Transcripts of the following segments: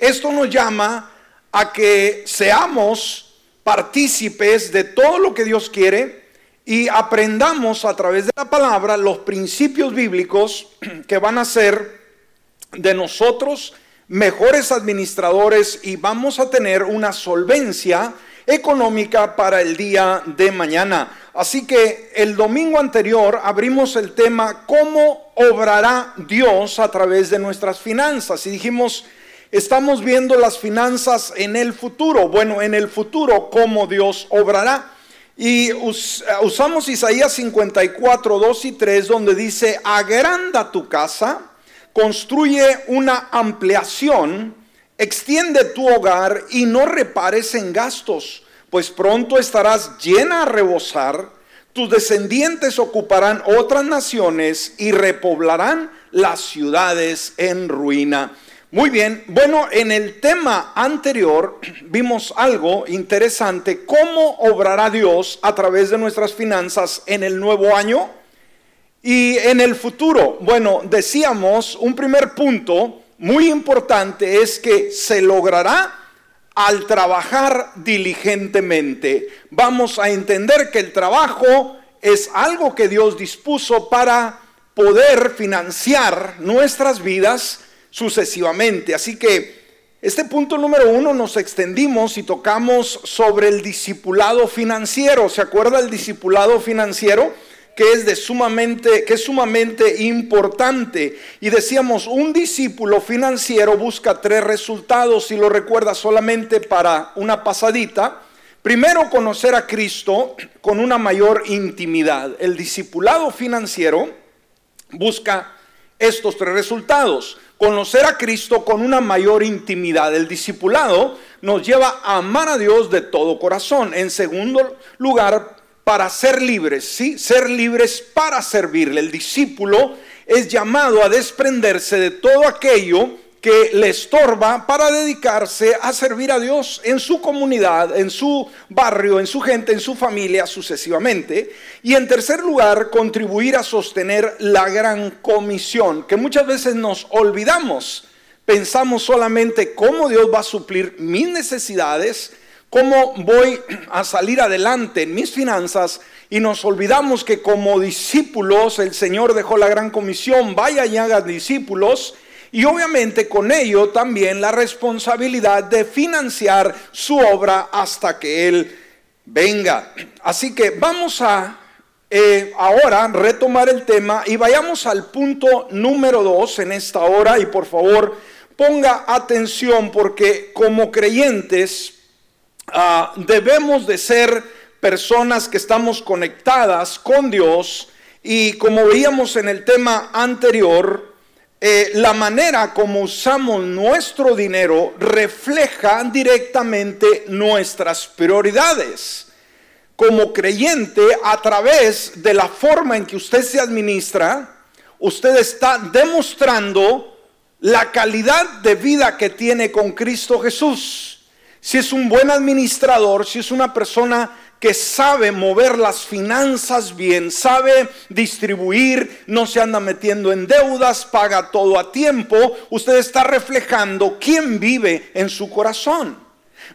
esto nos llama a que seamos partícipes de todo lo que Dios quiere y aprendamos a través de la palabra los principios bíblicos que van a ser de nosotros mejores administradores y vamos a tener una solvencia económica para el día de mañana. Así que el domingo anterior abrimos el tema ¿Cómo obrará Dios a través de nuestras finanzas? Y dijimos, estamos viendo las finanzas en el futuro. Bueno, en el futuro, ¿cómo Dios obrará? Y usamos Isaías 54, 2 y 3, donde dice, agranda tu casa, construye una ampliación, extiende tu hogar y no repares en gastos, pues pronto estarás llena a rebosar, tus descendientes ocuparán otras naciones y repoblarán las ciudades en ruina. Muy bien, bueno, en el tema anterior vimos algo interesante, cómo obrará Dios a través de nuestras finanzas en el nuevo año y en el futuro. Bueno, decíamos, un primer punto muy importante es que se logrará al trabajar diligentemente. Vamos a entender que el trabajo es algo que Dios dispuso para poder financiar nuestras vidas sucesivamente. Así que este punto número uno nos extendimos y tocamos sobre el discipulado financiero. ¿Se acuerda el discipulado financiero? que es de sumamente que es sumamente importante y decíamos un discípulo financiero busca tres resultados si lo recuerda solamente para una pasadita primero conocer a Cristo con una mayor intimidad el discipulado financiero busca estos tres resultados conocer a Cristo con una mayor intimidad. El discipulado nos lleva a amar a Dios de todo corazón. En segundo lugar, para ser libres, ¿sí? Ser libres para servirle. El discípulo es llamado a desprenderse de todo aquello que le estorba para dedicarse a servir a Dios en su comunidad, en su barrio, en su gente, en su familia, sucesivamente. Y en tercer lugar, contribuir a sostener la gran comisión, que muchas veces nos olvidamos. Pensamos solamente cómo Dios va a suplir mis necesidades, cómo voy a salir adelante en mis finanzas y nos olvidamos que como discípulos el Señor dejó la gran comisión, vaya y haga discípulos y obviamente con ello también la responsabilidad de financiar su obra hasta que Él venga. Así que vamos a eh, ahora retomar el tema y vayamos al punto número dos en esta hora y por favor ponga atención porque como creyentes ah, debemos de ser personas que estamos conectadas con Dios y como veíamos en el tema anterior, eh, la manera como usamos nuestro dinero refleja directamente nuestras prioridades. Como creyente, a través de la forma en que usted se administra, usted está demostrando la calidad de vida que tiene con Cristo Jesús. Si es un buen administrador, si es una persona que sabe mover las finanzas bien, sabe distribuir, no se anda metiendo en deudas, paga todo a tiempo, usted está reflejando quién vive en su corazón.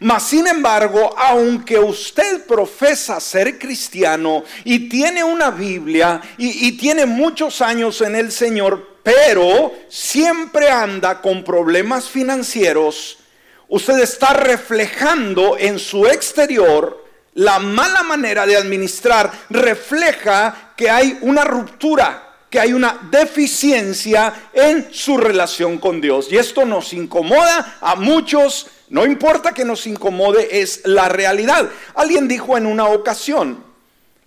Mas, sin embargo, aunque usted profesa ser cristiano y tiene una Biblia y, y, tiene muchos años en el Señor, pero siempre anda con problemas financieros, usted está reflejando en su exterior la mala manera de administrar refleja que hay una ruptura, que hay una deficiencia en su relación con Dios. Y esto nos incomoda a muchos, no importa que nos incomode, es la realidad. Alguien dijo en una ocasión,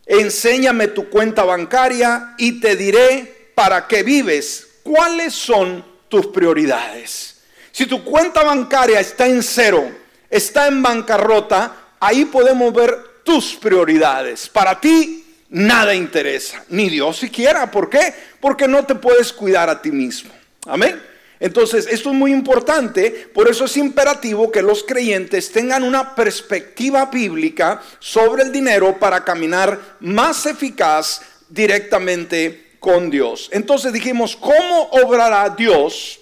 enséñame tu cuenta bancaria y te diré para qué vives, cuáles son tus prioridades. Si tu cuenta bancaria está en cero, está en bancarrota, ahí podemos ver tus prioridades. Para ti nada interesa, ni Dios siquiera. ¿Por qué? Porque no te puedes cuidar a ti mismo. Amén. Entonces, esto es muy importante, por eso es imperativo que los creyentes tengan una perspectiva bíblica sobre el dinero para caminar más eficaz directamente con Dios. Entonces dijimos, ¿cómo obrará Dios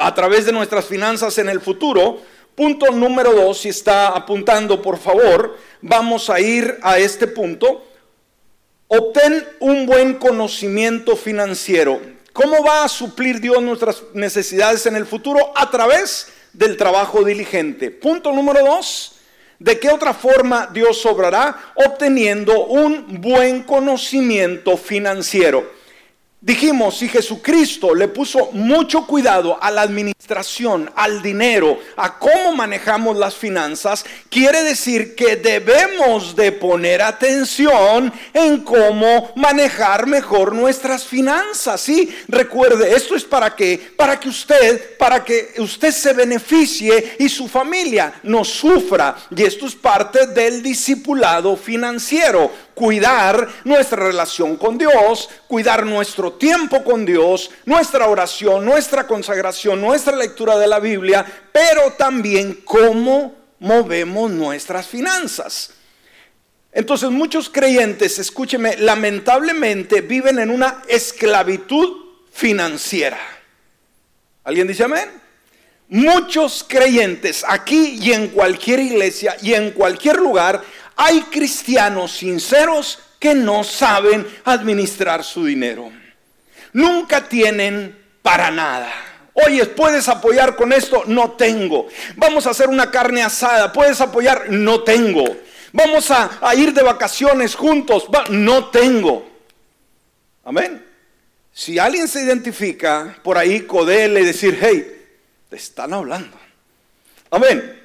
a través de nuestras finanzas en el futuro. Punto número dos, si está apuntando por favor, vamos a ir a este punto. Obtén un buen conocimiento financiero. ¿Cómo va a suplir Dios nuestras necesidades en el futuro? A través del trabajo diligente. Punto número dos, ¿de qué otra forma Dios obrará? Obteniendo un buen conocimiento financiero. Dijimos, si Jesucristo le puso mucho cuidado a la administración, al dinero, a cómo manejamos las finanzas, quiere decir que debemos de poner atención en cómo manejar mejor nuestras finanzas. Sí, recuerde, esto es para que para que usted, para que usted se beneficie y su familia no sufra, y esto es parte del discipulado financiero cuidar nuestra relación con Dios, cuidar nuestro tiempo con Dios, nuestra oración, nuestra consagración, nuestra lectura de la Biblia, pero también cómo movemos nuestras finanzas. Entonces muchos creyentes, escúcheme, lamentablemente viven en una esclavitud financiera. ¿Alguien dice amén? Muchos creyentes aquí y en cualquier iglesia y en cualquier lugar hay cristianos sinceros que no saben administrar su dinero. Nunca tienen para nada. Oye, ¿puedes apoyar con esto? No tengo. Vamos a hacer una carne asada. ¿Puedes apoyar? No tengo. Vamos a, ir de vacaciones juntos. No tengo. Amén. Si alguien se identifica por ahí, codele y decir, hey, te están hablando. Amén.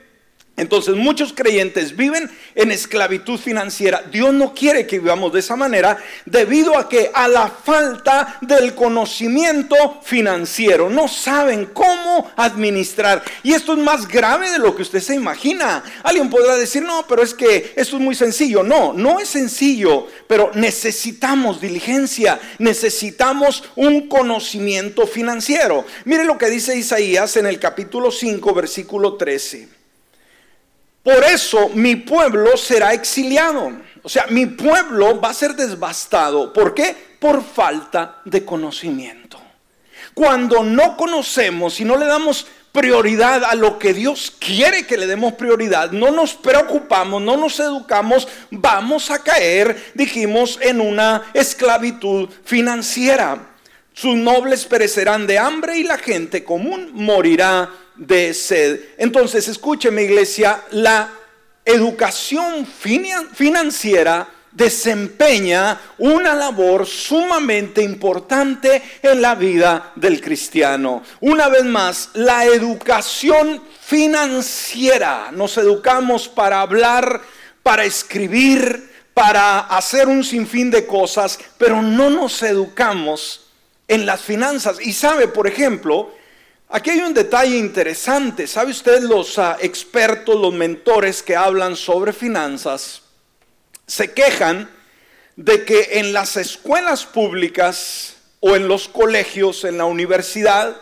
Entonces muchos creyentes viven en esclavitud financiera. Dios no quiere que vivamos de esa manera debido a que a la falta del conocimiento financiero no saben cómo administrar. Y esto es más grave de lo que usted se imagina. Alguien podrá decir, no, pero es que esto es muy sencillo. No, no es sencillo, pero necesitamos diligencia, necesitamos un conocimiento financiero. Mire lo que dice Isaías en el capítulo 5, versículo 13. Por eso mi pueblo será exiliado. O sea, mi pueblo va a ser desbastado. ¿Por qué? Por falta de conocimiento. Cuando no conocemos y no le damos prioridad a lo que Dios quiere que le demos prioridad, no nos preocupamos, no nos educamos, vamos a caer, dijimos, en una esclavitud financiera. Sus nobles perecerán de hambre y la gente común morirá de sed. Entonces, escúcheme iglesia, la educación financiera desempeña una labor sumamente importante en la vida del cristiano. Una vez más, la educación financiera. Nos educamos para hablar, para escribir, para hacer un sinfín de cosas, pero no nos educamos en las finanzas. Y sabe, por ejemplo, Aquí hay un detalle interesante. ¿Sabe usted los ah, expertos, los mentores que hablan sobre finanzas? Se quejan de que en las escuelas públicas o en los colegios, en la universidad,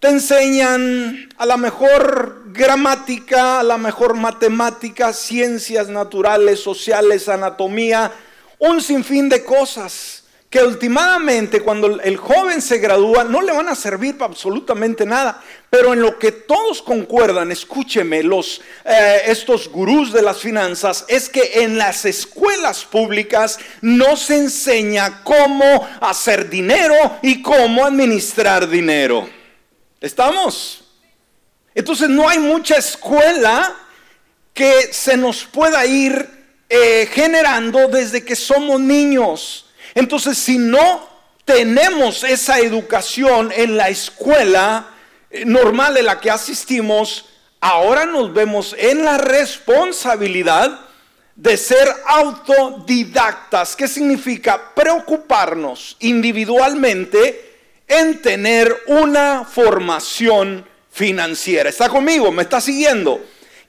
te enseñan a la mejor gramática, a la mejor matemática, ciencias naturales, sociales, anatomía, un sinfín de cosas que últimamente cuando el joven se gradúa no le van a servir para absolutamente nada, pero en lo que todos concuerdan, escúcheme, los, eh, estos gurús de las finanzas, es que en las escuelas públicas no se enseña cómo hacer dinero y cómo administrar dinero. ¿Estamos? Entonces no hay mucha escuela que se nos pueda ir eh, generando desde que somos niños. Entonces, si no tenemos esa educación en la escuela eh, normal en la que asistimos, ahora nos vemos en la responsabilidad de ser autodidactas. ¿Qué significa? Preocuparnos individualmente en tener una formación financiera. ¿Está conmigo? ¿Me está siguiendo?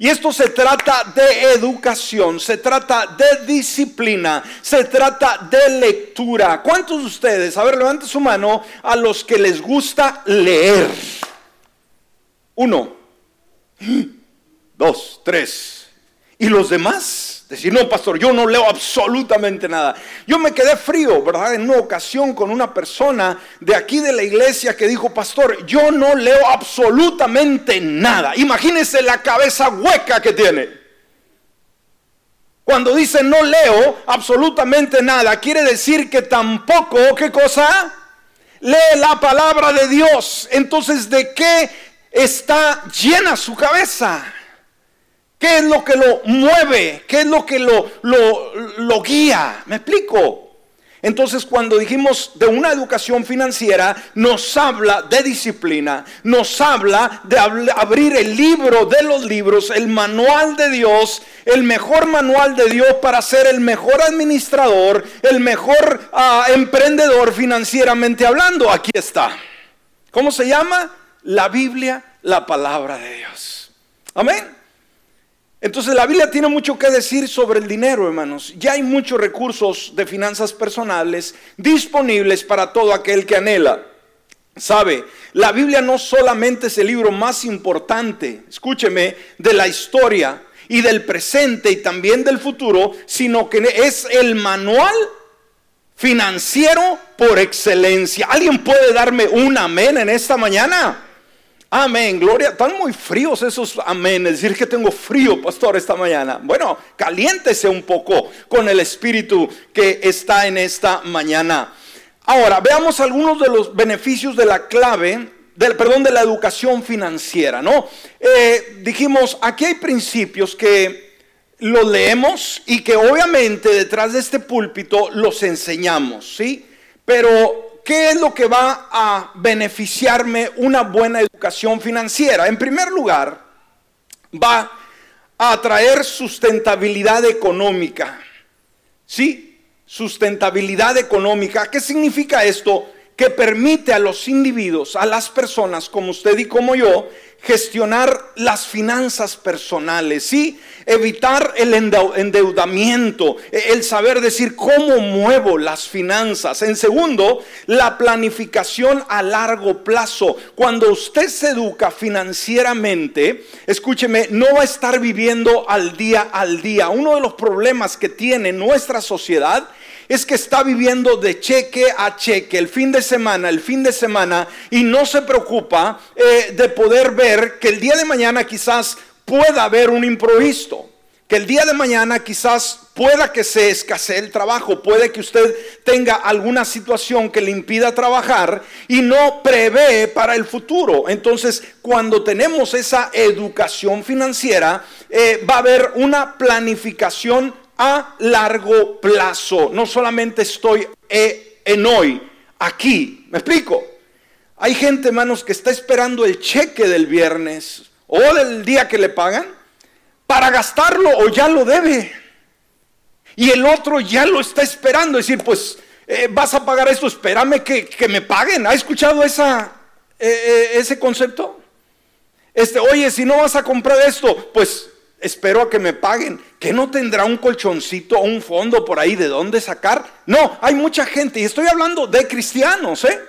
Y esto se trata de educación, se trata de disciplina, se trata de lectura. ¿Cuántos de ustedes, a ver, levante su mano a los que les gusta leer? Uno, dos, tres. Y los demás, decir, no, pastor, yo no leo absolutamente nada. Yo me quedé frío, ¿verdad? En una ocasión con una persona de aquí de la iglesia que dijo, pastor, yo no leo absolutamente nada. Imagínense la cabeza hueca que tiene. Cuando dice no leo absolutamente nada, quiere decir que tampoco, ¿qué cosa? Lee la palabra de Dios. Entonces, ¿de qué está llena su cabeza? ¿Qué es lo que lo mueve? ¿Qué es lo que lo, lo, lo guía? ¿Me explico? Entonces cuando dijimos de una educación financiera, nos habla de disciplina, nos habla de abrir el libro de los libros, el manual de Dios, el mejor manual de Dios para ser el mejor administrador, el mejor ah, emprendedor financieramente hablando. Aquí está. ¿Cómo se llama? La Biblia, la palabra de Dios. Amén. Entonces la Biblia tiene mucho que decir sobre el dinero, hermanos. Ya hay muchos recursos de finanzas personales disponibles para todo aquel que anhela. Sabe, la Biblia no solamente es el libro más importante, escúcheme, de la historia y del presente y también del futuro, sino que es el manual financiero por excelencia. ¿Alguien puede darme un amén en esta mañana? Amén, gloria. Están muy fríos esos amén. Es decir, que tengo frío, pastor, esta mañana. Bueno, caliéntese un poco con el espíritu que está en esta mañana. Ahora, veamos algunos de los beneficios de la clave, del, perdón, de la educación financiera, ¿no? Eh, dijimos, aquí hay principios que los leemos y que obviamente detrás de este púlpito los enseñamos, ¿sí? Pero ¿qué es lo que va a beneficiarme una buena educación financiera? En primer lugar, va a atraer sustentabilidad económica. ¿Sí? Sustentabilidad económica. ¿Qué significa esto? Que permite a los individuos, a las personas como usted y como yo, gestionar las finanzas personales, ¿sí? Evitar el endeudamiento, e, el saber decir cómo muevo las finanzas. En segundo, la planificación a largo plazo. Cuando usted se educa financieramente, escúcheme, no va a estar viviendo al día al día. Uno de los problemas que tiene nuestra sociedad es que está viviendo de cheque a cheque, el fin de semana, el fin de semana, y no se preocupa eh, de poder ver que el día de mañana quizás pueda haber un improviso, que el día de mañana quizás pueda que se escasee el trabajo, puede que usted tenga alguna situación que le impida trabajar y no prevé para el futuro. Entonces, cuando tenemos esa educación financiera, eh, va a haber una planificación a largo plazo. No solamente estoy eh, en hoy, aquí. ¿Me explico? Hay gente, hermanos, que está esperando el cheque del viernes o del día que le pagan para gastarlo o ya lo debe. Y el otro ya lo está esperando. Es decir, pues eh, vas a pagar esto, espérame que, me paguen. ¿Ha escuchado esa, eh, ese concepto? Este, oye, si no vas a comprar esto, pues espero a que me paguen. ¿Que no tendrá un colchoncito o un fondo por ahí de dónde sacar? No, hay mucha gente, y estoy hablando de cristianos, ¿eh?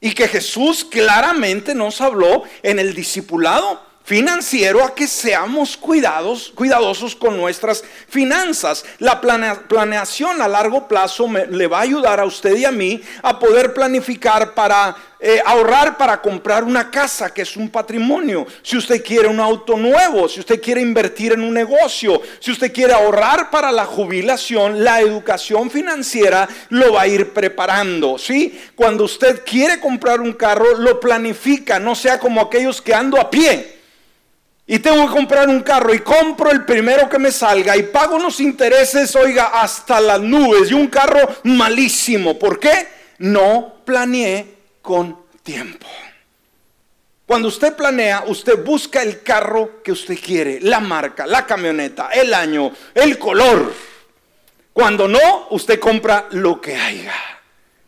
Y que Jesús claramente nos habló en el discipulado financiero a que seamos cuidados, cuidadosos con nuestras finanzas. La planeación a largo plazo le va a ayudar a usted y a mí a poder planificar para eh, ahorrar para comprar una casa, que es un patrimonio. Si usted quiere un auto nuevo, si usted quiere invertir en un negocio, si usted quiere ahorrar para la jubilación, la educación financiera lo va a ir preparando. ¿sí? Cuando usted quiere comprar un carro, lo planifica, no sea como aquellos que ando a pie y tengo que comprar un carro y compro el primero que me salga y pago unos intereses, oiga, hasta las nubes y un carro malísimo. ¿Por qué? No planeé con tiempo. Cuando usted planea, usted busca el carro que usted quiere, la marca, la camioneta, el año, el color. Cuando no, usted compra lo que haya.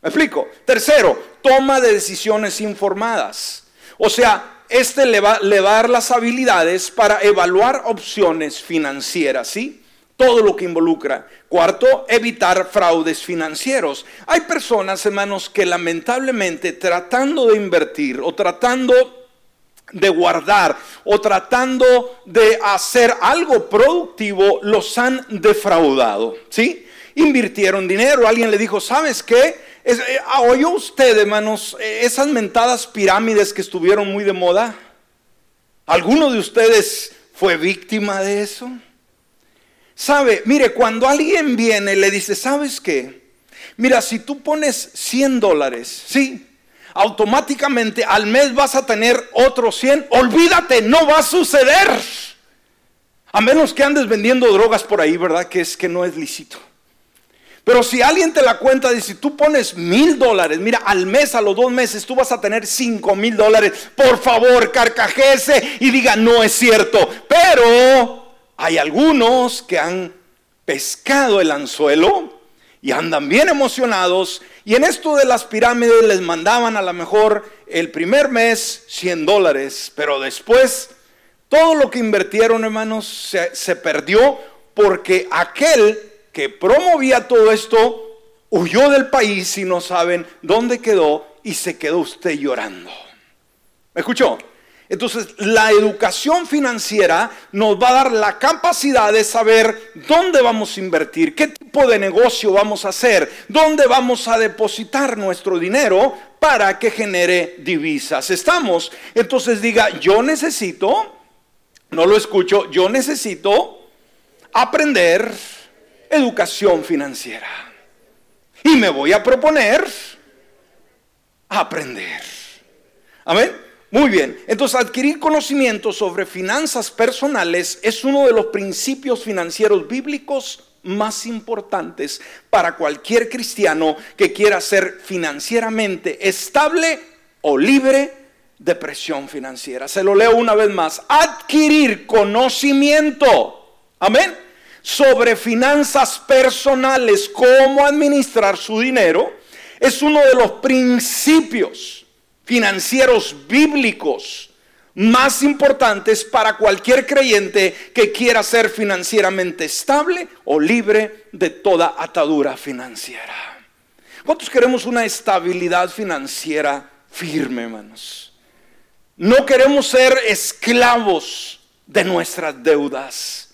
¿Me explico? Tercero, toma de decisiones informadas. O sea, este le va, a dar las habilidades para evaluar opciones financieras, ¿sí? Todo lo que involucra. Cuarto, evitar fraudes financieros. Hay personas, hermanos, que lamentablemente tratando de invertir o tratando de guardar o tratando de hacer algo productivo, los han defraudado. ¿Sí? Invirtieron dinero, alguien le dijo, ¿sabes qué? Eh, ah, ¿Oyó usted, hermanos, eh, esas mentadas pirámides que estuvieron muy de moda? ¿Alguno de ustedes fue víctima de eso? Sabe, mire, cuando alguien viene le dice, ¿sabes qué? Mira, si tú pones 100 dólares, sí, automáticamente al mes vas a tener otros 100. Olvídate, no va a suceder. A menos que andes vendiendo drogas por ahí, ¿verdad? Que es que no es lícito. Pero si alguien te la cuenta, dice, tú pones mil dólares, mira, al mes, a los dos meses, tú vas a tener cinco mil dólares. Por favor, carcajese y diga, no es cierto. Pero hay algunos que han pescado el anzuelo y andan bien emocionados. Y en esto de las pirámides les mandaban a lo mejor el primer mes 100 dólares, pero después todo lo que invirtieron, hermanos, se, se perdió porque aquel que promovía todo esto huyó del país y no saben dónde quedó y se quedó usted llorando. ¿Me escuchó? Entonces, la educación financiera nos va a dar la capacidad de saber dónde vamos a invertir, qué tipo de negocio vamos a hacer, dónde vamos a depositar nuestro dinero para que genere divisas. Estamos, entonces diga, yo necesito, no lo escucho, yo necesito aprender educación financiera. Y me voy a proponer aprender. Amén. Muy bien, entonces adquirir conocimiento sobre finanzas personales es uno de los principios financieros bíblicos más importantes para cualquier cristiano que quiera ser financieramente estable o libre de presión financiera. Se lo leo una vez más. Adquirir conocimiento. Amén sobre finanzas personales, cómo administrar su dinero, es uno de los principios financieros bíblicos más importantes para cualquier creyente que quiera ser financieramente estable o libre de toda atadura financiera. ¿Cuántos queremos una estabilidad financiera firme, hermanos? No queremos ser esclavos de nuestras deudas.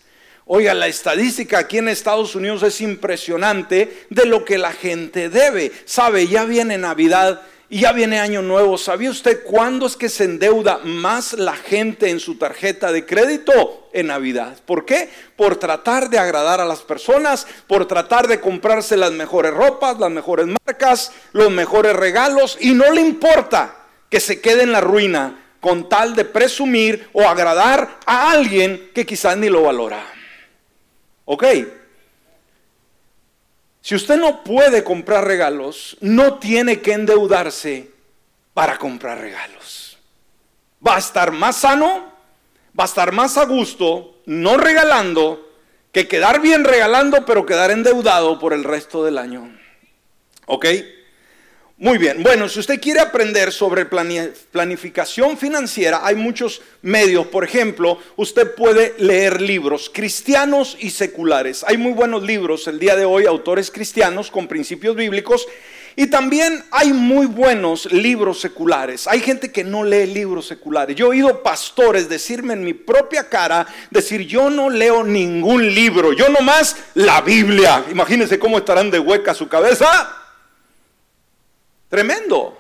Oiga, la estadística aquí en Estados Unidos es impresionante de lo que la gente debe. Sabe, ya viene Navidad y ya viene Año Nuevo. ¿Sabía usted cuándo es que se endeuda más la gente en su tarjeta de crédito? En Navidad. ¿Por qué? Por tratar de agradar a las personas, por tratar de comprarse las mejores ropas, las mejores marcas, los mejores regalos y no le importa que se quede en la ruina con tal de presumir o agradar a alguien que quizás ni lo valora. Ok. Si usted no puede comprar regalos, no tiene que endeudarse para comprar regalos. Va a estar más sano, va a estar más a gusto, no regalando, que quedar bien regalando, pero quedar endeudado por el resto del año. ¿Ok? Muy bien, bueno, si usted quiere aprender sobre planificación financiera, hay muchos medios. Por ejemplo, usted puede leer libros cristianos y seculares. Hay muy buenos libros el día de hoy, autores cristianos con principios bíblicos. Y también hay muy buenos libros seculares. Hay gente que no lee libros seculares. Yo he oído pastores decirme en mi propia cara, decir, yo no leo ningún libro, yo nomás la Biblia. Imagínense cómo estarán de hueca su cabeza. Tremendo.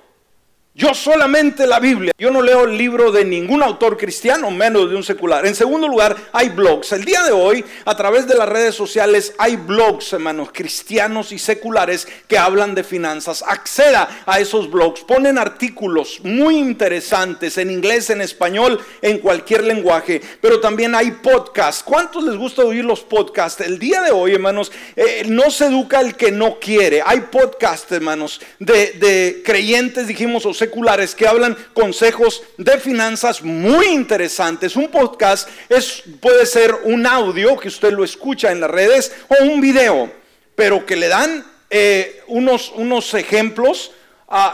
Yo solamente la Biblia, yo no leo el libro de ningún autor cristiano, menos de un secular. En segundo lugar, hay blogs. El día de hoy, a través de las redes sociales, hay blogs, hermanos, cristianos y seculares que hablan de finanzas. Acceda a esos blogs, ponen artículos muy interesantes en inglés, en español, en cualquier lenguaje, pero también hay podcasts. ¿Cuántos les gusta oír los podcasts? El día de hoy, hermanos, eh, no se educa el que no quiere. Hay podcasts, hermanos, de, de creyentes, dijimos, o seculares que hablan consejos de finanzas muy interesantes. Un podcast es, puede ser un audio que usted lo escucha en las redes o un video, pero que le dan eh, unos, unos ejemplos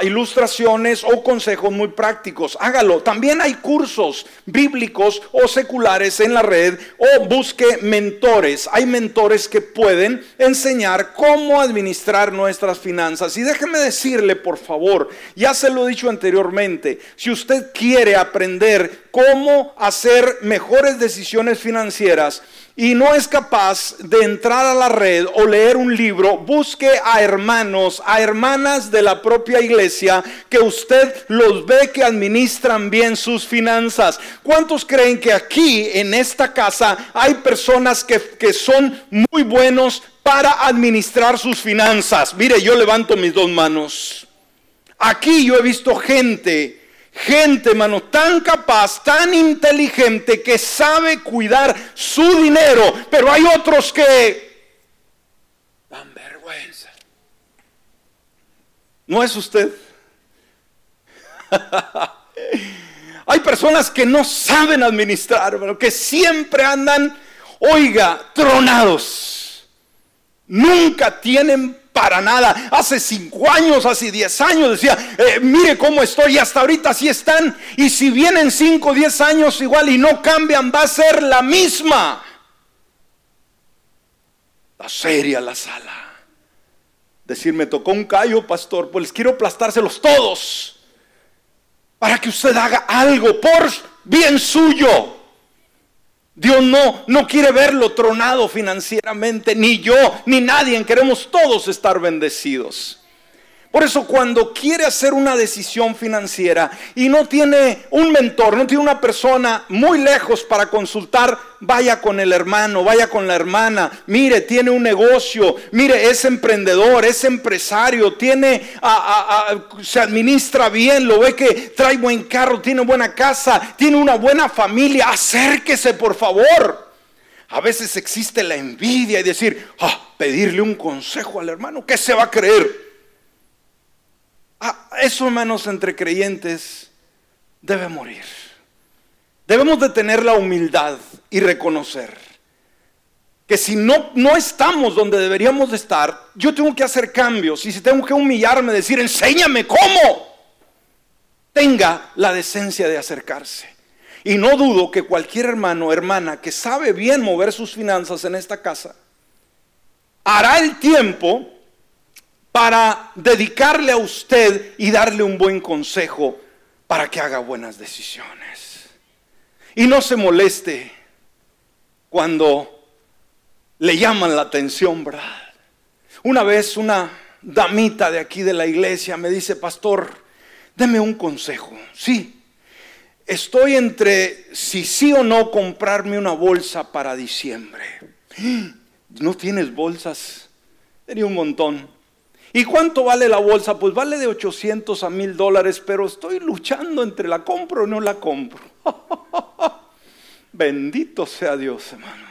ilustraciones o consejos muy prácticos. Hágalo. También hay cursos bíblicos o seculares en la red o busque mentores. Hay mentores que pueden enseñar cómo administrar nuestras finanzas. Y déjeme decirle, por favor, ya se lo he dicho anteriormente, si usted quiere aprender cómo hacer mejores decisiones financieras y no es capaz de entrar a la red o leer un libro, busque a hermanos, a hermanas de la propia iglesia que usted los ve que administran bien sus finanzas. ¿Cuántos creen que aquí en esta casa hay personas que, que son muy buenos para administrar sus finanzas? Mire, yo levanto mis dos manos. Aquí yo he visto gente gente, hermano, tan capaz, tan inteligente que sabe cuidar su dinero, pero hay otros que dan vergüenza. ¿No es usted? hay personas que no saben administrar, pero que siempre andan, oiga, tronados. Nunca tienen para nada. Hace cinco años, hace diez años decía, eh, mire cómo estoy y hasta ahorita así están. Y si vienen cinco, diez años igual y no cambian, va a ser la misma. La seria la sala. Decir, me tocó un callo, pastor, pues quiero aplastárselos todos. Para que usted haga algo por bien suyo. Dios no, no quiere verlo tronado financieramente, ni yo, ni nadie. Queremos todos estar bendecidos. Por eso cuando quiere hacer una decisión financiera y no tiene un mentor, no tiene una persona muy lejos para consultar, vaya con el hermano, vaya con la hermana. Mire, tiene un negocio, mire, es emprendedor, es empresario, tiene, se administra bien, lo ve que trae buen carro, tiene buena casa, tiene una buena familia. Acérquese, por favor. A veces existe la envidia y decir, ah, pedirle un consejo al hermano, ¿qué se va a creer? Ah, eso, hermanos, entre creyentes debe morir. Debemos de tener la humildad y reconocer que si no, no estamos donde deberíamos de estar, yo tengo que hacer cambios. Y si tengo que humillarme, decir, enséñame cómo, tenga la decencia de acercarse. Y no dudo que cualquier hermano o hermana que sabe bien mover sus finanzas en esta casa, hará el tiempo para dedicarle a usted y darle un buen consejo para que haga buenas decisiones. Y no se moleste cuando le llaman la atención, ¿verdad? Una vez una damita de aquí de la iglesia me dice, pastor, deme un consejo. Sí, estoy entre si sí o no comprarme una bolsa para diciembre. ¿No tienes bolsas? Tenía un montón. ¿Y cuánto vale la bolsa? Pues vale de 800 a 1000 dólares, pero estoy luchando entre la compro o no la compro. Bendito sea Dios, hermano.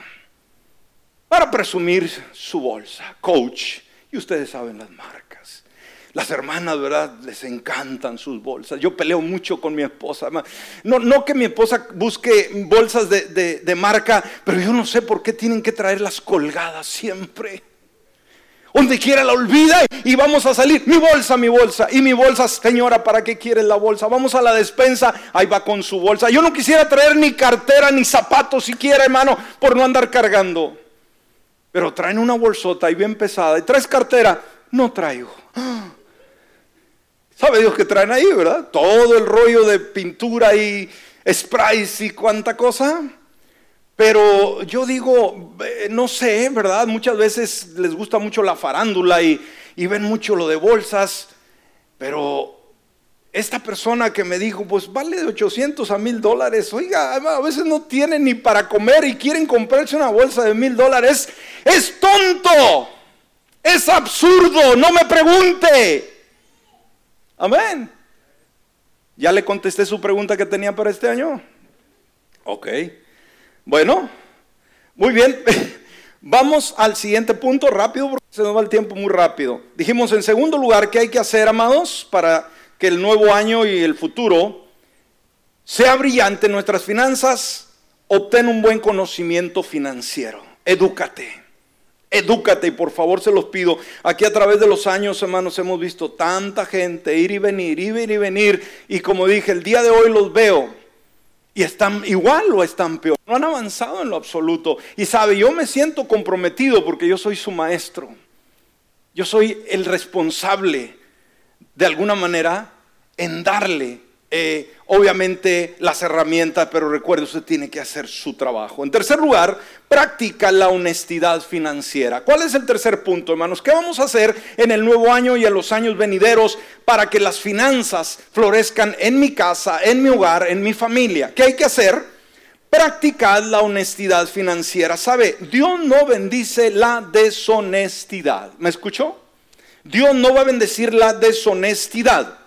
Para presumir su bolsa, coach, y ustedes saben las marcas. Las hermanas, ¿verdad? Les encantan sus bolsas. Yo peleo mucho con mi esposa. No, no que mi esposa busque bolsas de, de marca, pero yo no sé por qué tienen que traerlas colgadas siempre. Donde quiera la olvida y vamos a salir. Mi bolsa, mi bolsa. Y mi bolsa, señora, ¿para qué quiere la bolsa? Vamos a la despensa. Ahí va con su bolsa. Yo no quisiera traer ni cartera ni zapatos siquiera, hermano, por no andar cargando. Pero traen una bolsota y bien pesada. ¿Y traes cartera? No traigo. ¿Sabe Dios que traen ahí, verdad? Todo el rollo de pintura y sprays y cuánta cosa. Pero yo digo, eh, no sé, ¿verdad? Muchas veces les gusta mucho la farándula y, ven mucho lo de bolsas, pero esta persona que me dijo, pues vale de 800 a 1000 dólares, oiga, a veces no tienen ni para comer y quieren comprarse una bolsa de mil dólares, es tonto, es absurdo, no me pregunte. Amén. ¿Ya le contesté su pregunta que tenía para este año? Ok. Bueno, muy bien. Vamos al siguiente punto rápido porque se nos va el tiempo muy rápido. Dijimos en segundo lugar qué hay que hacer, amados, para que el nuevo año y el futuro sea brillante en nuestras finanzas. Obtén un buen conocimiento financiero. Edúcate. Edúcate y por favor se los pido. Aquí a través de los años, hermanos, hemos visto tanta gente ir y venir, ir y venir. Y como dije, el día de hoy los veo y están igual o están peor. No han avanzado en lo absoluto. Y sabe, yo me siento comprometido porque yo soy su maestro. Yo soy el responsable, de alguna manera, en darle eh, obviamente las herramientas, pero recuerde, usted tiene que hacer su trabajo. En tercer lugar, practica la honestidad financiera. ¿Cuál es el tercer punto, hermanos? ¿Qué vamos a hacer en el nuevo año y en los años venideros para que las finanzas florezcan en mi casa, en mi hogar, en mi familia? ¿Qué hay que hacer? Practicar la honestidad financiera. ¿Sabe? Dios no bendice la deshonestidad. ¿Me escuchó? Dios no va a bendecir la deshonestidad.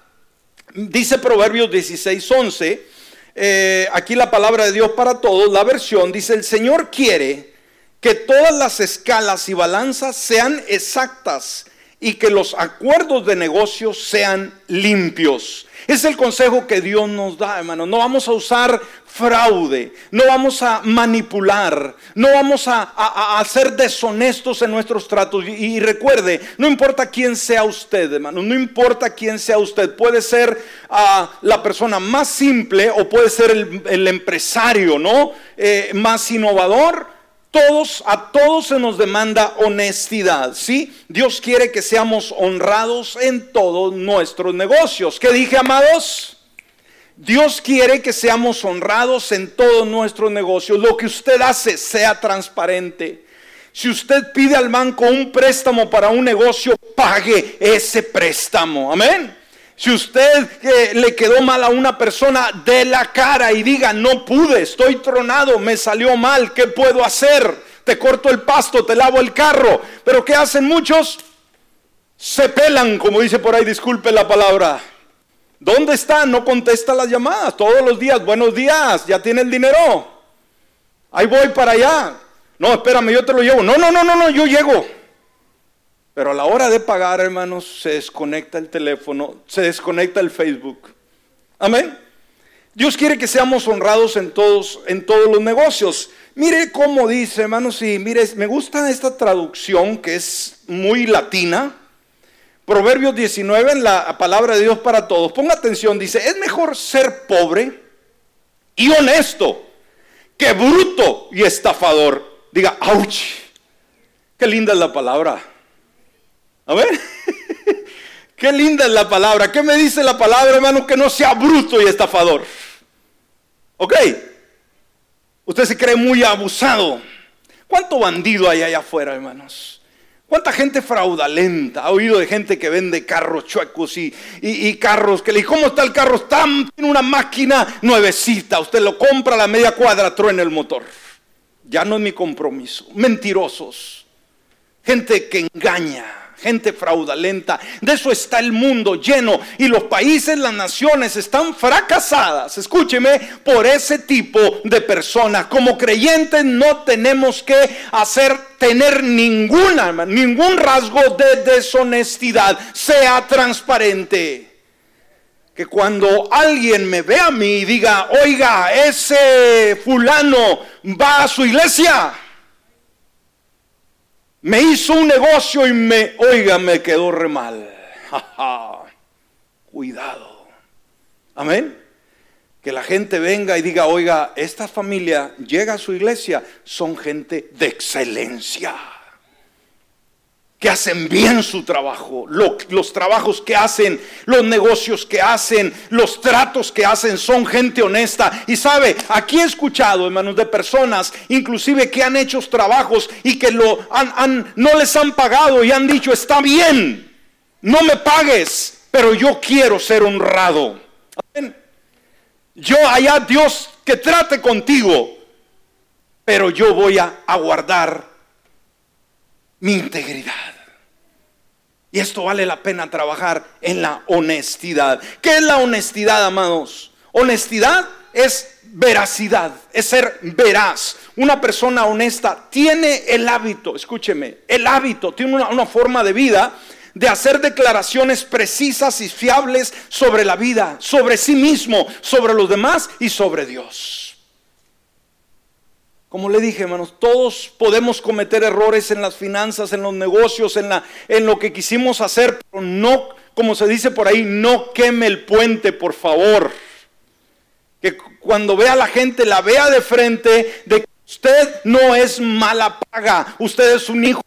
Dice Proverbios 16, 11, eh, aquí la palabra de Dios para todos, la versión dice, el Señor quiere que todas las escalas y balanzas sean exactas y que los acuerdos de negocios sean limpios. Es el consejo que Dios nos da, hermano. No vamos a usar fraude, no vamos a manipular, no vamos a, ser deshonestos en nuestros tratos. Y, recuerde, no importa quién sea usted, hermano, no importa quién sea usted, puede ser ah, la persona más simple o puede ser el, empresario, ¿no? Eh, más innovador todos, a todos se nos demanda honestidad, ¿sí? Dios quiere que seamos honrados en todos nuestros negocios. ¿Qué dije, amados? Dios quiere que seamos honrados en todos nuestros negocios. Lo que usted hace sea transparente. Si usted pide al banco un préstamo para un negocio, pague ese préstamo. Amén. Si usted eh, le quedó mal a una persona, de la cara y diga, no pude, estoy tronado, me salió mal, ¿qué puedo hacer? Te corto el pasto, te lavo el carro. Pero ¿qué hacen muchos? Se pelan, como dice por ahí, disculpe la palabra. ¿Dónde está? No contesta las llamadas todos los días. Buenos días, ya tiene el dinero. Ahí voy para allá. No, espérame, yo te lo llevo. No, no, no, no, no, yo llego. Pero a la hora de pagar, hermanos, se desconecta el teléfono, se desconecta el Facebook. Amén. Dios quiere que seamos honrados en todos, en todos los negocios. Mire cómo dice, hermanos, y mire, me gusta esta traducción que es muy latina. Proverbios 19 en la palabra de Dios para todos. Ponga atención, dice, es mejor ser pobre y honesto que bruto y estafador. Diga, ouch. Qué linda es la palabra. A ver, qué linda es la palabra. ¿Qué me dice la palabra, hermano? Que no sea bruto y estafador. ¿Ok? Usted se cree muy abusado. ¿Cuánto bandido hay allá afuera, hermanos? ¿Cuánta gente fraudulenta? Ha oído de gente que vende carros chuecos y, carros que le ¿cómo está el carro? Está en una máquina nuevecita. Usted lo compra a la media cuadra, truena el motor. Ya no es mi compromiso. Mentirosos. Gente que engaña gente fraudulenta. De eso está el mundo lleno y los países, las naciones están fracasadas, escúcheme, por ese tipo de personas. Como creyentes no tenemos que hacer tener ninguna, ningún rasgo de deshonestidad. Sea transparente. Que cuando alguien me ve a mí y diga, oiga, ese fulano va a su iglesia me hizo un negocio y me, oiga, me quedó re mal. Cuidado. Amén. Que la gente venga y diga, oiga, esta familia llega a su iglesia, son gente de excelencia que hacen bien su trabajo, los trabajos que hacen, los negocios que hacen, los tratos que hacen, son gente honesta. Y sabe, aquí he escuchado, hermanos, de personas, inclusive que han hecho trabajos y que no les han pagado y han dicho, está bien, no me pagues, pero yo quiero ser honrado. Yo allá Dios que trate contigo, pero yo voy a aguardar mi integridad. Y esto vale la pena trabajar en la honestidad. ¿Qué es la honestidad, amados? Honestidad es veracidad, es ser veraz. Una persona honesta tiene el hábito, escúcheme, el hábito, tiene una, una, forma de vida de hacer declaraciones precisas y fiables sobre la vida, sobre sí mismo, sobre los demás y sobre Dios. Como le dije, hermanos, todos podemos cometer errores en las finanzas, en los negocios, en, la, en lo que quisimos hacer, pero no, como se dice por ahí, no queme el puente, por favor. Que cuando vea a la gente, la vea de frente, de que usted no es mala paga, usted es un hijo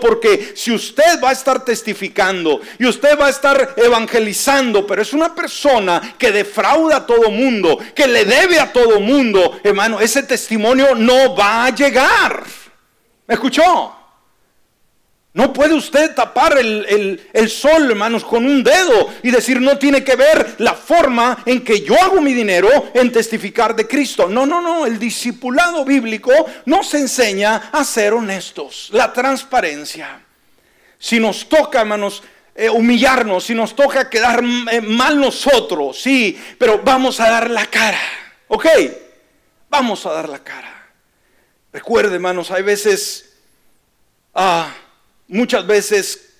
porque si usted va a estar testificando y usted va a estar evangelizando, pero es una persona que defrauda a todo mundo, que le debe a todo mundo, hermano, ese testimonio no va a llegar. ¿Me escuchó? No puede usted tapar el, sol, hermanos, con un dedo y decir no tiene que ver la forma en que yo hago mi dinero en testificar de Cristo. No, no, no. El discipulado bíblico nos enseña a ser honestos. La transparencia. Si nos toca, hermanos, eh, humillarnos, si nos toca quedar eh, mal nosotros, sí, pero vamos a dar la cara. ¿Ok? Vamos a dar la cara. Recuerde, hermanos, hay veces... Ah, Muchas veces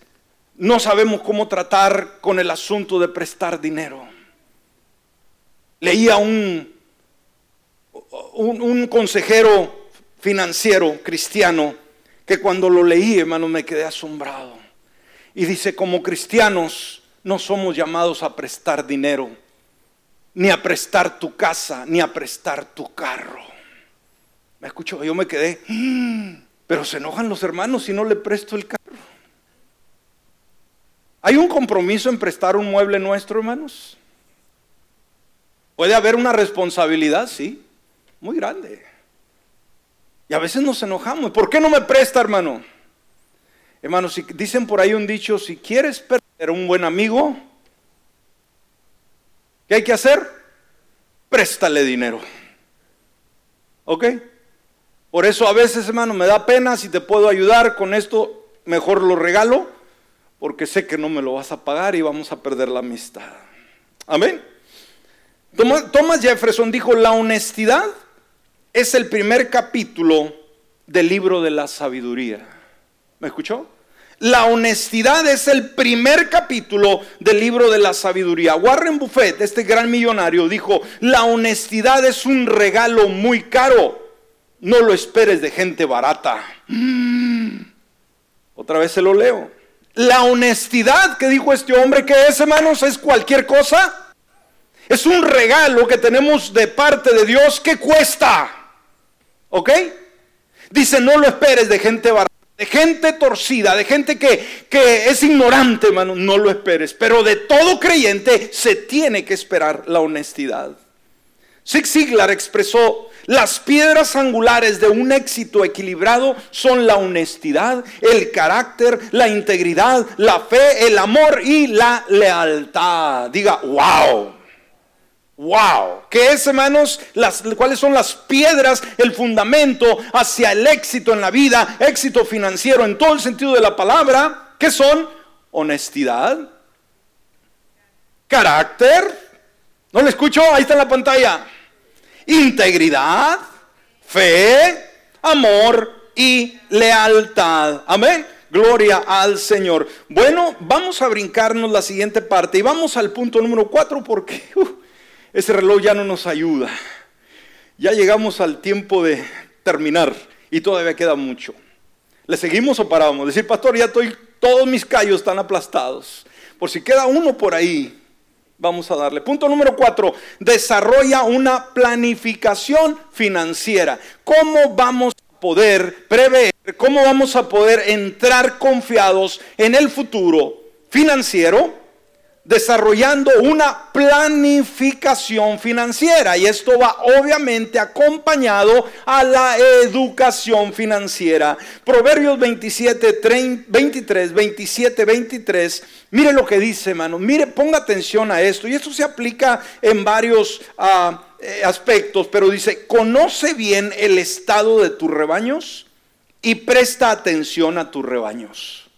no sabemos cómo tratar con el asunto de prestar dinero. Leía un, un, consejero financiero cristiano que cuando lo leí, hermano, me quedé asombrado. Y dice, como cristianos no somos llamados a prestar dinero, ni a prestar tu casa, ni a prestar tu carro. ¿Me escucho? Yo me quedé, mm, pero se enojan los hermanos si no le presto el carro. ¿Hay un compromiso en prestar un mueble nuestro, hermanos? Puede haber una responsabilidad, sí, muy grande. Y a veces nos enojamos. ¿Por qué no me presta, hermano? Hermanos, si dicen por ahí un dicho, si quieres perder un buen amigo, ¿qué hay que hacer? Préstale dinero. ¿Ok? Por eso a veces, hermano, me da pena, si te puedo ayudar con esto, mejor lo regalo porque sé que no me lo vas a pagar y vamos a perder la amistad. Amén. Thomas Jefferson dijo, la honestidad es el primer capítulo del libro de la sabiduría. ¿Me escuchó? La honestidad es el primer capítulo del libro de la sabiduría. Warren Buffett, este gran millonario, dijo, la honestidad es un regalo muy caro. No lo esperes de gente barata. Mm. Otra vez se lo leo. La honestidad que dijo este hombre que es, hermanos, es cualquier cosa. Es un regalo que tenemos de parte de Dios que cuesta. ¿Ok? Dice, no lo esperes de gente barata, de gente torcida, de gente que, que es ignorante, hermano. No lo esperes. Pero de todo creyente se tiene que esperar la honestidad. Zig Ziglar expresó las piedras angulares de un éxito equilibrado son la honestidad, el carácter, la integridad, la fe, el amor y la lealtad. Diga, wow. Wow, ¿qué es, hermanos? Las, ¿Cuáles son las piedras, el fundamento hacia el éxito en la vida, éxito financiero en todo el sentido de la palabra? ¿Qué son? Honestidad, carácter. ¿No le escucho? Ahí está en la pantalla integridad, fe, amor y lealtad. Amén. Gloria al Señor. Bueno, vamos a brincarnos la siguiente parte y vamos al punto número cuatro porque uh, ese reloj ya no nos ayuda. Ya llegamos al tiempo de terminar y todavía queda mucho. ¿Le seguimos o paramos? Decir, pastor, ya estoy, todos mis callos están aplastados. Por si queda uno por ahí, Vamos a darle. Punto número cuatro, desarrolla una planificación financiera. ¿Cómo vamos a poder prever, cómo vamos a poder entrar confiados en el futuro financiero? Desarrollando una planificación financiera y esto va obviamente acompañado a la educación financiera. Proverbios 27, 23, 27, 23. Mire lo que dice, hermano. Mire, ponga atención a esto. Y esto se aplica en varios ah, eh, aspectos, pero dice, conoce bien el estado de tus rebaños y presta atención a tus rebaños.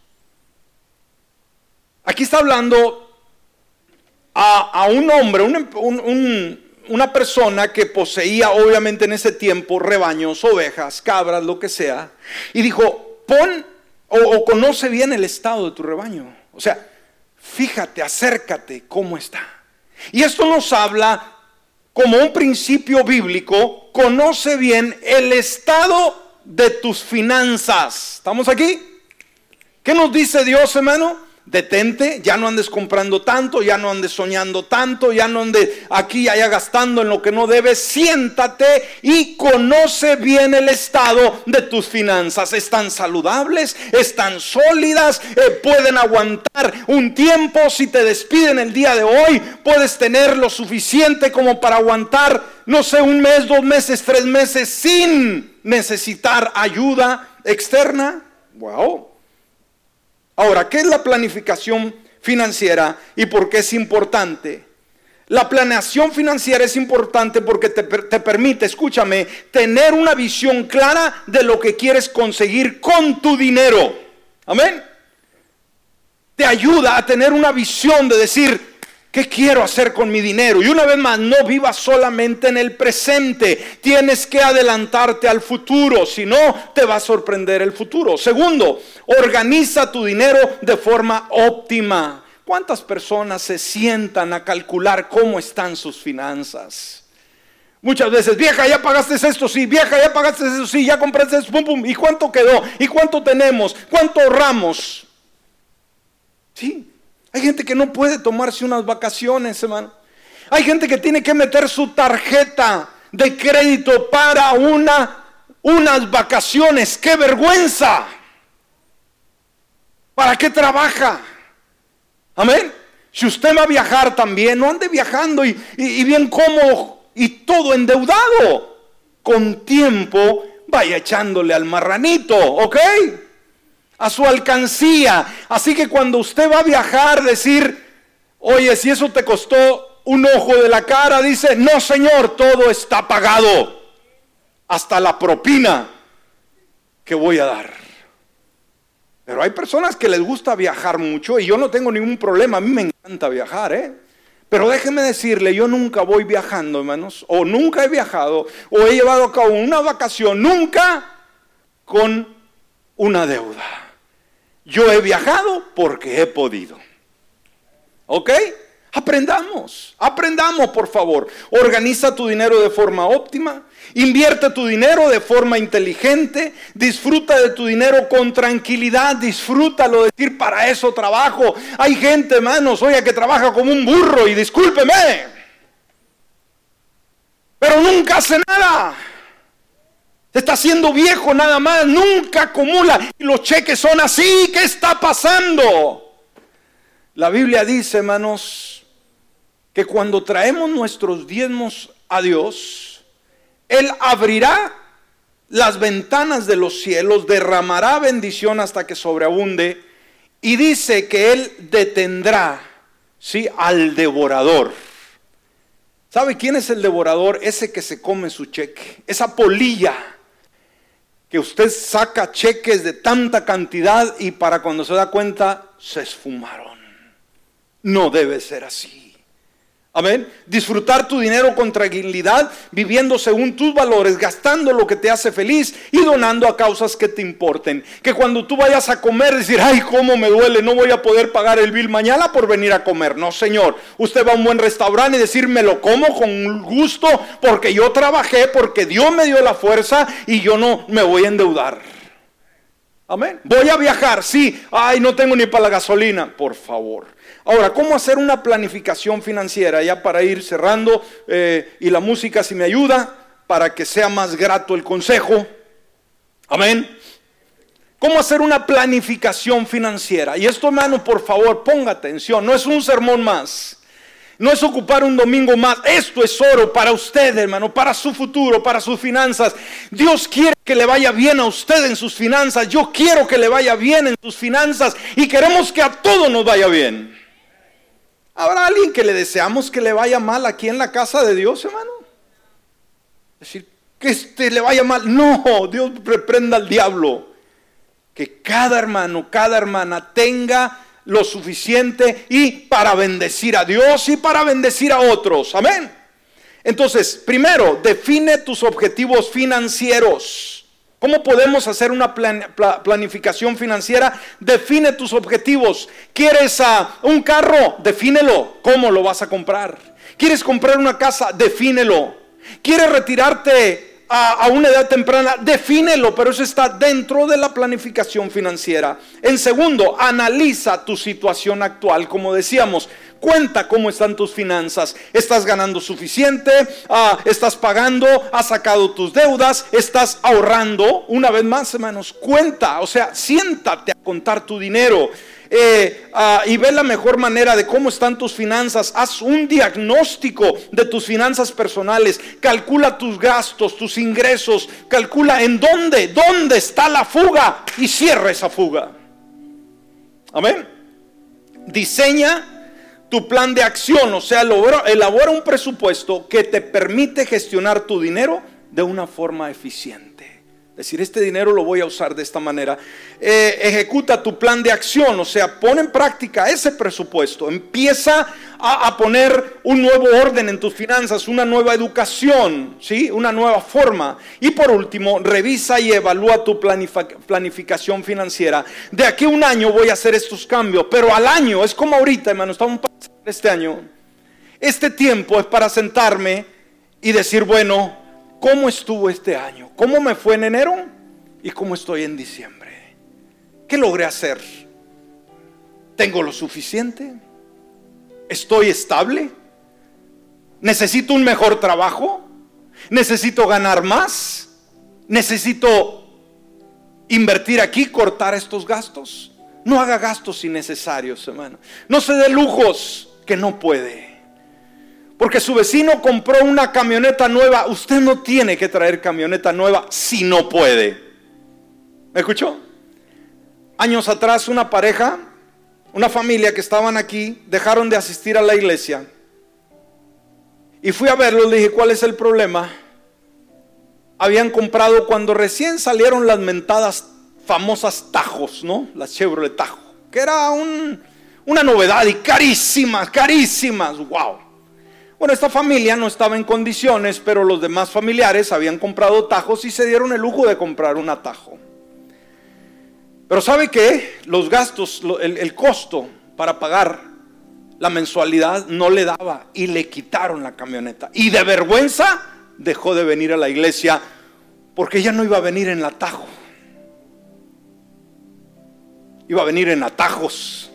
Aquí está hablando a, un hombre, una persona que poseía obviamente en ese tiempo rebaños, ovejas, cabras, lo que sea, y dijo, pon o, conoce bien el estado de tu rebaño. O sea, fíjate, acércate cómo está. Y esto nos habla como un principio bíblico, conoce bien el estado de tus finanzas. ¿Estamos aquí? ¿Qué nos dice Dios, hermano? Detente, ya no andes comprando tanto, ya no andes soñando tanto, ya no andes aquí allá gastando en lo que no debes, siéntate y conoce bien el estado de tus finanzas. Están saludables, están sólidas, eh, pueden aguantar un tiempo. Si te despiden el día de hoy, puedes tener lo suficiente como para aguantar, no sé, un mes, dos meses, tres meses sin necesitar ayuda externa. Wow. Ahora, ¿qué es la planificación financiera y por qué es importante? La planeación financiera es importante porque te, te, permite, escúchame, tener una visión clara de lo que quieres conseguir con tu dinero. Amén. Te ayuda a tener una visión de decir, ¿Qué quiero hacer con mi dinero? Y una vez más, no vivas solamente en el presente. Tienes que adelantarte al futuro, si no, te va a sorprender el futuro. Segundo, organiza tu dinero de forma óptima. ¿Cuántas personas se sientan a calcular cómo están sus finanzas? Muchas veces, vieja, ya pagaste esto, sí, vieja, ya pagaste eso, sí, ya compraste esto, pum, pum, ¿y cuánto quedó? ¿Y cuánto tenemos? ¿Cuánto ahorramos? Sí, hay gente que no puede tomarse unas vacaciones, hermano. Hay gente que tiene que meter su tarjeta de crédito para una, unas vacaciones. ¡Qué vergüenza! ¿Para qué trabaja? Amén. Si usted va a viajar también, no ande viajando y, bien cómodo y todo endeudado. Con tiempo vaya echándole al marranito, ¿ok? A su alcancía. Así que cuando usted va a viajar, decir, oye, si eso te costó un ojo de la cara, dice, no señor, todo está pagado. Hasta la propina que voy a dar. Pero hay personas que les gusta viajar mucho y yo no tengo ningún problema, a mí me encanta viajar, ¿eh? Pero déjeme decirle, yo nunca voy viajando, hermanos, o nunca he viajado, o he llevado a cabo una vacación, nunca con una deuda. Yo he viajado porque he podido. ¿Ok? Aprendamos, aprendamos por favor. Organiza tu dinero de forma óptima, invierte tu dinero de forma inteligente, disfruta de tu dinero con tranquilidad, disfrútalo, decir para eso trabajo. Hay gente, hermanos, oye, que trabaja como un burro y discúlpeme, pero nunca hace nada está haciendo viejo nada más, nunca acumula. Los cheques son así, ¿qué está pasando? La Biblia dice, hermanos, que cuando traemos nuestros diezmos a Dios, Él abrirá las ventanas de los cielos, derramará bendición hasta que sobreabunde y dice que Él detendrá, ¿sí? Al devorador. ¿Sabe quién es el devorador? Ese que se come su cheque, esa polilla que usted saca cheques de tanta cantidad y para cuando se da cuenta se esfumaron. No debe ser así. Amén. Disfrutar tu dinero con tranquilidad, viviendo según tus valores, gastando lo que te hace feliz y donando a causas que te importen. Que cuando tú vayas a comer, decir, ay, cómo me duele, no voy a poder pagar el bill mañana por venir a comer. No, Señor. Usted va a un buen restaurante y decir, me lo como con gusto porque yo trabajé, porque Dios me dio la fuerza y yo no me voy a endeudar. Amén. Voy a viajar, sí. Ay, no tengo ni para la gasolina. Por favor. Ahora, ¿cómo hacer una planificación financiera? Ya para ir cerrando, eh, y la música si me ayuda, para que sea más grato el consejo. Amén. ¿Cómo hacer una planificación financiera? Y esto, hermano, por favor, ponga atención. No es un sermón más. No es ocupar un domingo más. Esto es oro para usted, hermano, para su futuro, para sus finanzas. Dios quiere que le vaya bien a usted en sus finanzas. Yo quiero que le vaya bien en sus finanzas. Y queremos que a todos nos vaya bien. ¿Habrá alguien que le deseamos que le vaya mal aquí en la casa de Dios, hermano? Decir, que este le vaya mal. No, Dios reprenda al diablo. Que cada hermano, cada hermana tenga lo suficiente y para bendecir a Dios y para bendecir a otros. Amén. Entonces, primero, define tus objetivos financieros. ¿Cómo podemos hacer una planificación financiera? Define tus objetivos. ¿Quieres ah, un carro? Defínelo. ¿Cómo lo vas a comprar? ¿Quieres comprar una casa? Defínelo. ¿Quieres retirarte a, una edad temprana, defínelo, pero eso está dentro de la planificación financiera. En segundo, analiza tu situación actual, como decíamos. Cuenta cómo están tus finanzas. ¿Estás ganando suficiente? Ah, ¿Estás pagando? ¿Has sacado tus deudas? ¿Estás ahorrando? Una vez más, hermanos, cuenta. O sea, siéntate a contar tu dinero. Eh, ah, y ve la mejor manera de cómo están tus finanzas. Haz un diagnóstico de tus finanzas personales. Calcula tus gastos, tus ingresos. Calcula en dónde, dónde está la fuga y cierra esa fuga. Amén. Diseña tu plan de acción, o sea, elabora un presupuesto que te permite gestionar tu dinero de una forma eficiente decir, este dinero lo voy a usar de esta manera. Eh, ejecuta tu plan de acción, o sea, pon en práctica ese presupuesto. Empieza a, poner un nuevo orden en tus finanzas, una nueva educación, ¿sí? una nueva forma. Y por último, revisa y evalúa tu planificación financiera. De aquí a un año voy a hacer estos cambios, pero al año, es como ahorita, hermano, estamos este año. Este tiempo es para sentarme y decir, bueno, ¿Cómo estuvo este año? ¿Cómo me fue en enero? ¿Y cómo estoy en diciembre? ¿Qué logré hacer? ¿Tengo lo suficiente? ¿Estoy estable? ¿Necesito un mejor trabajo? ¿Necesito ganar más? ¿Necesito invertir aquí, cortar estos gastos? No haga gastos innecesarios, hermano. No se dé lujos que no puede. Porque su vecino compró una camioneta nueva. Usted no tiene que traer camioneta nueva si no puede. ¿Me escuchó? Años atrás una pareja, una familia que estaban aquí, dejaron de asistir a la iglesia. Y fui a verlos, le dije, ¿cuál es el problema? Habían comprado cuando recién salieron las mentadas famosas tajos, ¿no? Las Chevrolet Tajo, que era una novedad y carísimas, carísimas, wow. Bueno, esta familia no estaba en condiciones, pero los demás familiares habían comprado tajos y se dieron el lujo de comprar un atajo. Pero ¿sabe qué? Los gastos, el, costo para pagar la mensualidad no le daba y le quitaron la camioneta. Y de vergüenza dejó de venir a la iglesia porque ella no iba a venir en atajo. Iba a venir en atajos.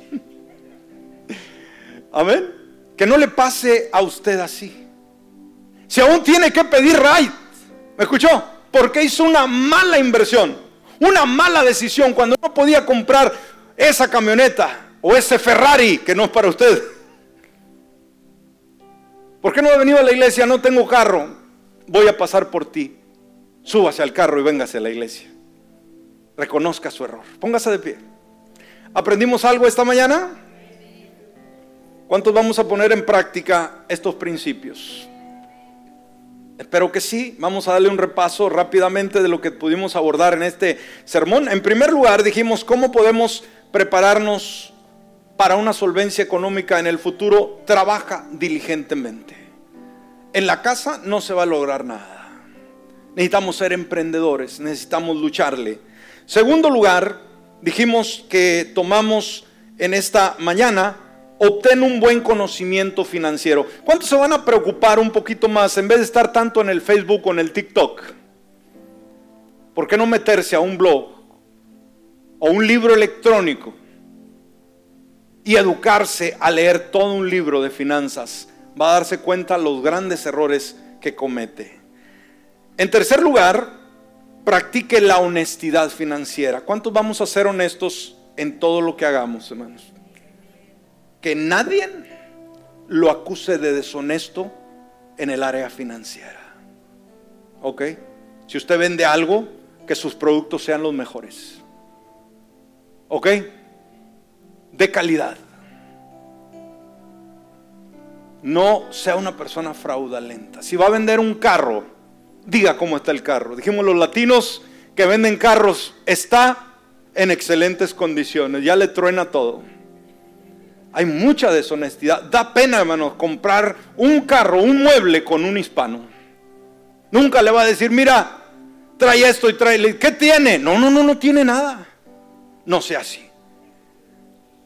Amén. Que no le pase a usted así. Si aún tiene que pedir right, ¿me escuchó? Porque hizo una mala inversión, una mala decisión cuando no podía comprar esa camioneta o ese Ferrari que no es para usted. ¿Por qué no ha venido a la iglesia? No tengo carro. Voy a pasar por ti. Súbase al carro y véngase a la iglesia. Reconozca su error. Póngase de pie. ¿Aprendimos algo esta mañana? ¿Cuántos vamos a poner en práctica estos principios? Espero que sí. Vamos a darle un repaso rápidamente de lo que pudimos abordar en este sermón. En primer lugar, dijimos cómo podemos prepararnos para una solvencia económica en el futuro. Trabaja diligentemente. En la casa no se va a lograr nada. Necesitamos ser emprendedores, necesitamos lucharle. Segundo lugar, dijimos que tomamos en esta mañana obtén un buen conocimiento financiero. ¿Cuántos se van a preocupar un poquito más en vez de estar tanto en el Facebook o en el TikTok? ¿Por qué no meterse a un blog o un libro electrónico y educarse a leer todo un libro de finanzas? Va a darse cuenta los grandes errores que comete. En tercer lugar, practique la honestidad financiera. ¿Cuántos vamos a ser honestos en todo lo que hagamos, hermanos? Que nadie lo acuse de deshonesto en el área financiera. ¿Ok? Si usted vende algo, que sus productos sean los mejores. ¿Ok? De calidad. No sea una persona fraudulenta. Si va a vender un carro, diga cómo está el carro. Dijimos los latinos que venden carros, está en excelentes condiciones, ya le truena todo. Hay mucha deshonestidad. Da pena, hermanos, comprar un carro, un mueble con un hispano. Nunca le va a decir, mira, trae esto y trae. ¿Qué tiene? No, no, no, no tiene nada. No sea así.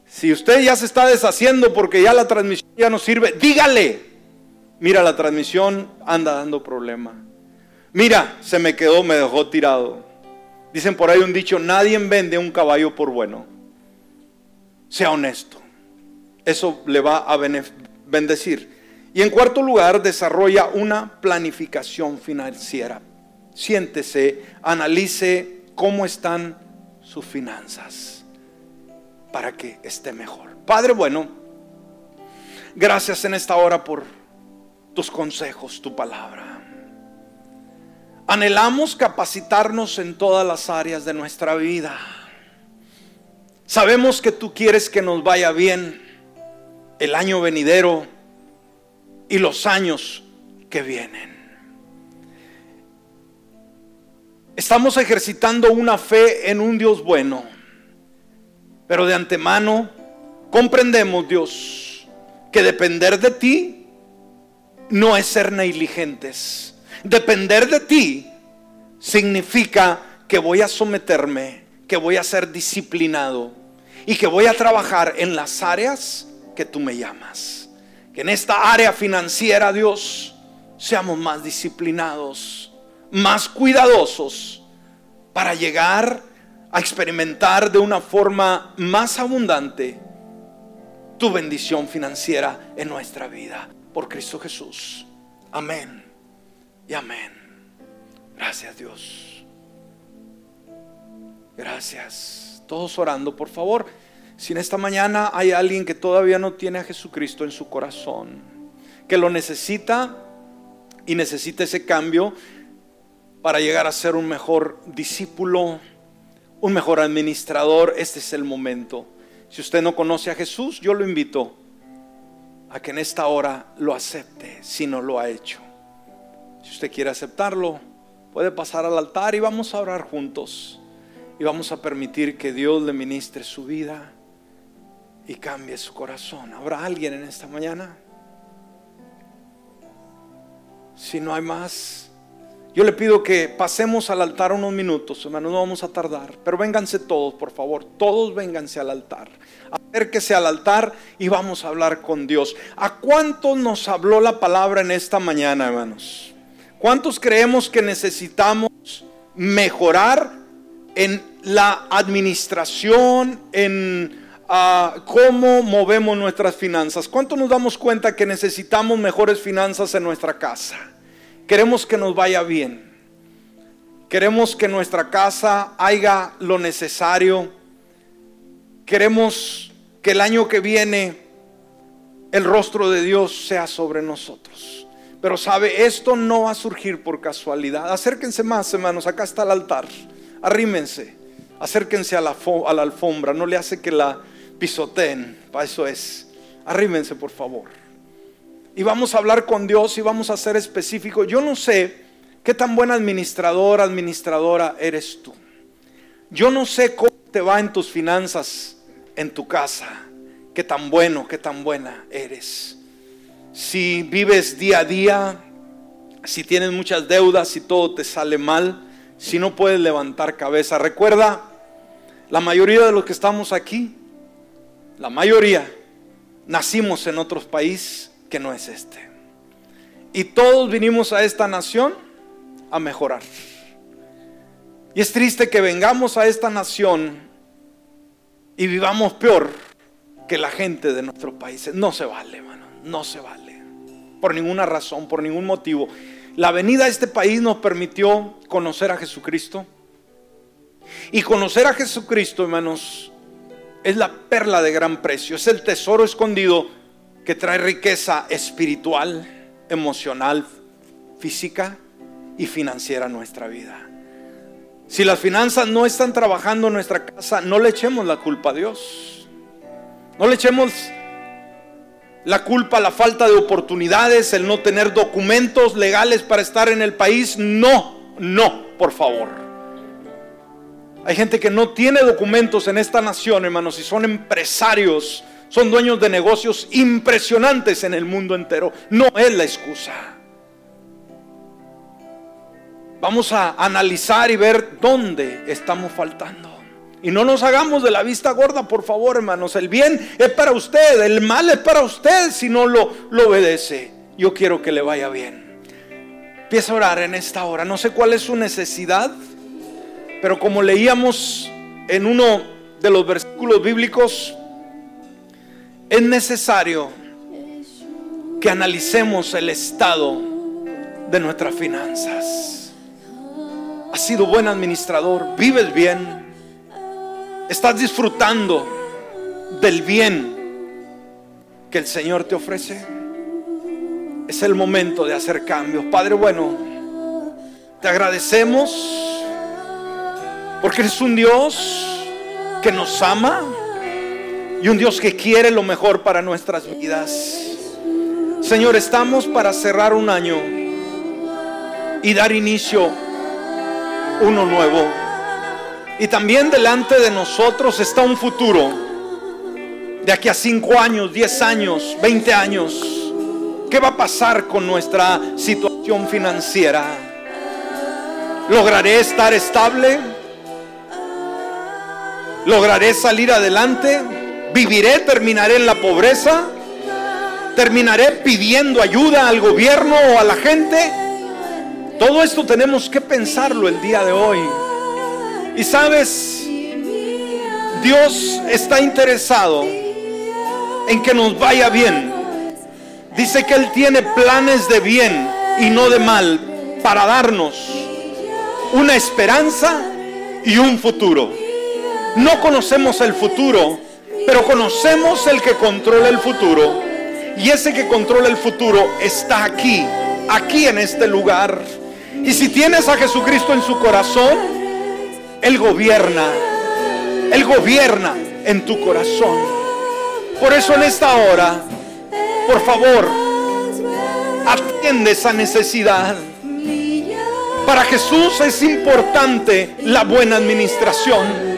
Si usted ya se está deshaciendo porque ya la transmisión ya no sirve, dígale, mira, la transmisión anda dando problema. Mira, se me quedó, me dejó tirado. Dicen por ahí un dicho, nadie vende un caballo por bueno. Sea honesto. Eso le va a bendecir. Y en cuarto lugar, desarrolla una planificación financiera. Siéntese, analice cómo están sus finanzas para que esté mejor. Padre bueno, gracias en esta hora por tus consejos, tu palabra. Anhelamos capacitarnos en todas las áreas de nuestra vida. Sabemos que tú quieres que nos vaya bien el año venidero y los años que vienen. Estamos ejercitando una fe en un Dios bueno, pero de antemano comprendemos, Dios, que depender de ti no es ser negligentes Depender de ti significa que voy a someterme, que voy a ser disciplinado y que voy a trabajar en las áreas que tú me llamas. Que en esta área financiera, Dios, seamos más disciplinados, más cuidadosos para llegar a experimentar de una forma más abundante tu bendición financiera en nuestra vida. Por Cristo Jesús. Amén y amén. Gracias Dios. Gracias. Todos orando, por favor. Si en esta mañana hay alguien que todavía no tiene a Jesucristo en su corazón, que lo necesita y necesita ese cambio para llegar a ser un mejor discípulo, un mejor administrador, este es el momento. Si usted no conoce a Jesús, yo lo invito a que en esta hora lo acepte si no lo ha hecho. Si usted quiere aceptarlo, puede pasar al altar y vamos a orar juntos. Y vamos a permitir que Dios le ministre su vida y cambie su corazón. ¿Habrá alguien en esta mañana? Si no hay más, yo le pido que pasemos al altar unos minutos, hermanos, no vamos a tardar. Pero vénganse todos, por favor, todos vénganse al altar. Acérquese al altar y vamos a hablar con Dios. ¿A cuántos nos habló la palabra en esta mañana, hermanos? ¿Cuántos creemos que necesitamos mejorar en la administración, en ah, cómo movemos nuestras finanzas? ¿Cuántos nos damos cuenta que necesitamos mejores finanzas en nuestra casa? Queremos que nos vaya bien. Queremos que nuestra casa haya lo necesario. Queremos que el año que viene el rostro de Dios sea sobre nosotros. Pero sabe, esto no va a surgir por casualidad. Acérquense más, hermanos. Acá está el altar. Arrímense. Acérquense a a la alfombra. No le hace que la pisoteen. Para eso es. Arrímense, por favor. Y vamos a hablar con Dios y vamos a ser específicos. Yo no sé qué tan buen administrador, administradora eres tú. Yo no sé cómo te va en tus finanzas, en tu casa. Qué tan bueno, qué tan buena eres si vives día a día, si tienes muchas deudas, si todo te sale mal, si no puedes levantar cabeza. Recuerda, la mayoría de los que estamos aquí, la mayoría, nacimos en otro país que no es este. Y todos vinimos a esta nación a mejorar. Y es triste que vengamos a esta nación y vivamos peor que la gente de nuestro país. No se vale, hermano, no se vale por ninguna razón, por ningún motivo. La venida a este país nos permitió conocer a Jesucristo. Y conocer a Jesucristo, hermanos, es la perla de gran precio, es el tesoro escondido que trae riqueza espiritual, emocional, física y financiera a nuestra vida. Si las finanzas no están trabajando en nuestra casa, no le echemos la culpa a Dios. No le echemos la culpa, la falta de oportunidades, el no tener documentos legales para estar en el país. No, no, por favor. Hay gente que no tiene documentos en esta nación, hermanos, y son empresarios, son dueños de negocios impresionantes en el mundo entero. No es la excusa. Vamos a analizar y ver dónde estamos faltando. Y no nos hagamos de la vista gorda, por favor, hermanos. El bien es para usted, el mal es para usted si no lo, lo obedece. Yo quiero que le vaya bien. Empieza a orar en esta hora. No sé cuál es su necesidad, pero como leíamos en uno de los versículos bíblicos, es necesario que analicemos el estado de nuestras finanzas. Has sido buen administrador, vives bien, estás disfrutando del bien que el Señor te ofrece. Es el momento de hacer cambios. Padre bueno, te agradecemos porque eres un Dios que nos ama y un Dios que quiere lo mejor para nuestras vidas. Señor, estamos para cerrar un año y dar inicio uno nuevo. Y también delante de nosotros está un futuro de aquí a 5 años, 10 años, 20 años. ¿Qué va a pasar con nuestra situación financiera? ¿Lograré estar estable? ¿Lograré salir adelante? ¿Viviré, terminaré en la pobreza? ¿Terminaré pidiendo ayuda al gobierno o a la gente? Todo esto tenemos que pensarlo el día de hoy. Y sabes, Dios está interesado en que nos vaya bien. Dice que Él tiene planes de bien y no de mal para darnos una esperanza y un futuro. No conocemos el futuro, pero conocemos el que controla el futuro. Y ese que controla el futuro está aquí, aquí en este lugar. Y si tienes a Jesucristo en su corazón, Él gobierna. Él gobierna en tu corazón. Por eso en esta hora, por favor, atiende esa necesidad. Para Jesús es importante la buena administración.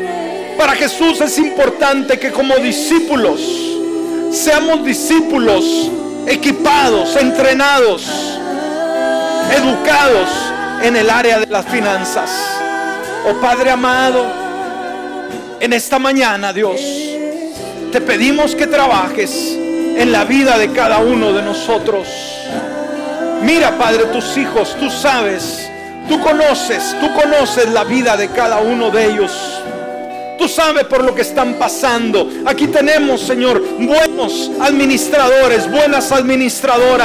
Para Jesús es importante que como discípulos seamos discípulos equipados, entrenados, educados en el área de las finanzas. Oh Padre amado, en esta mañana, Dios, te pedimos que trabajes en la vida de cada uno de nosotros. Mira, Padre, tus hijos, tú sabes, tú conoces, tú conoces la vida de cada uno de ellos. Tú sabes por lo que están pasando. Aquí tenemos, Señor, buenos administradores, buenas administradoras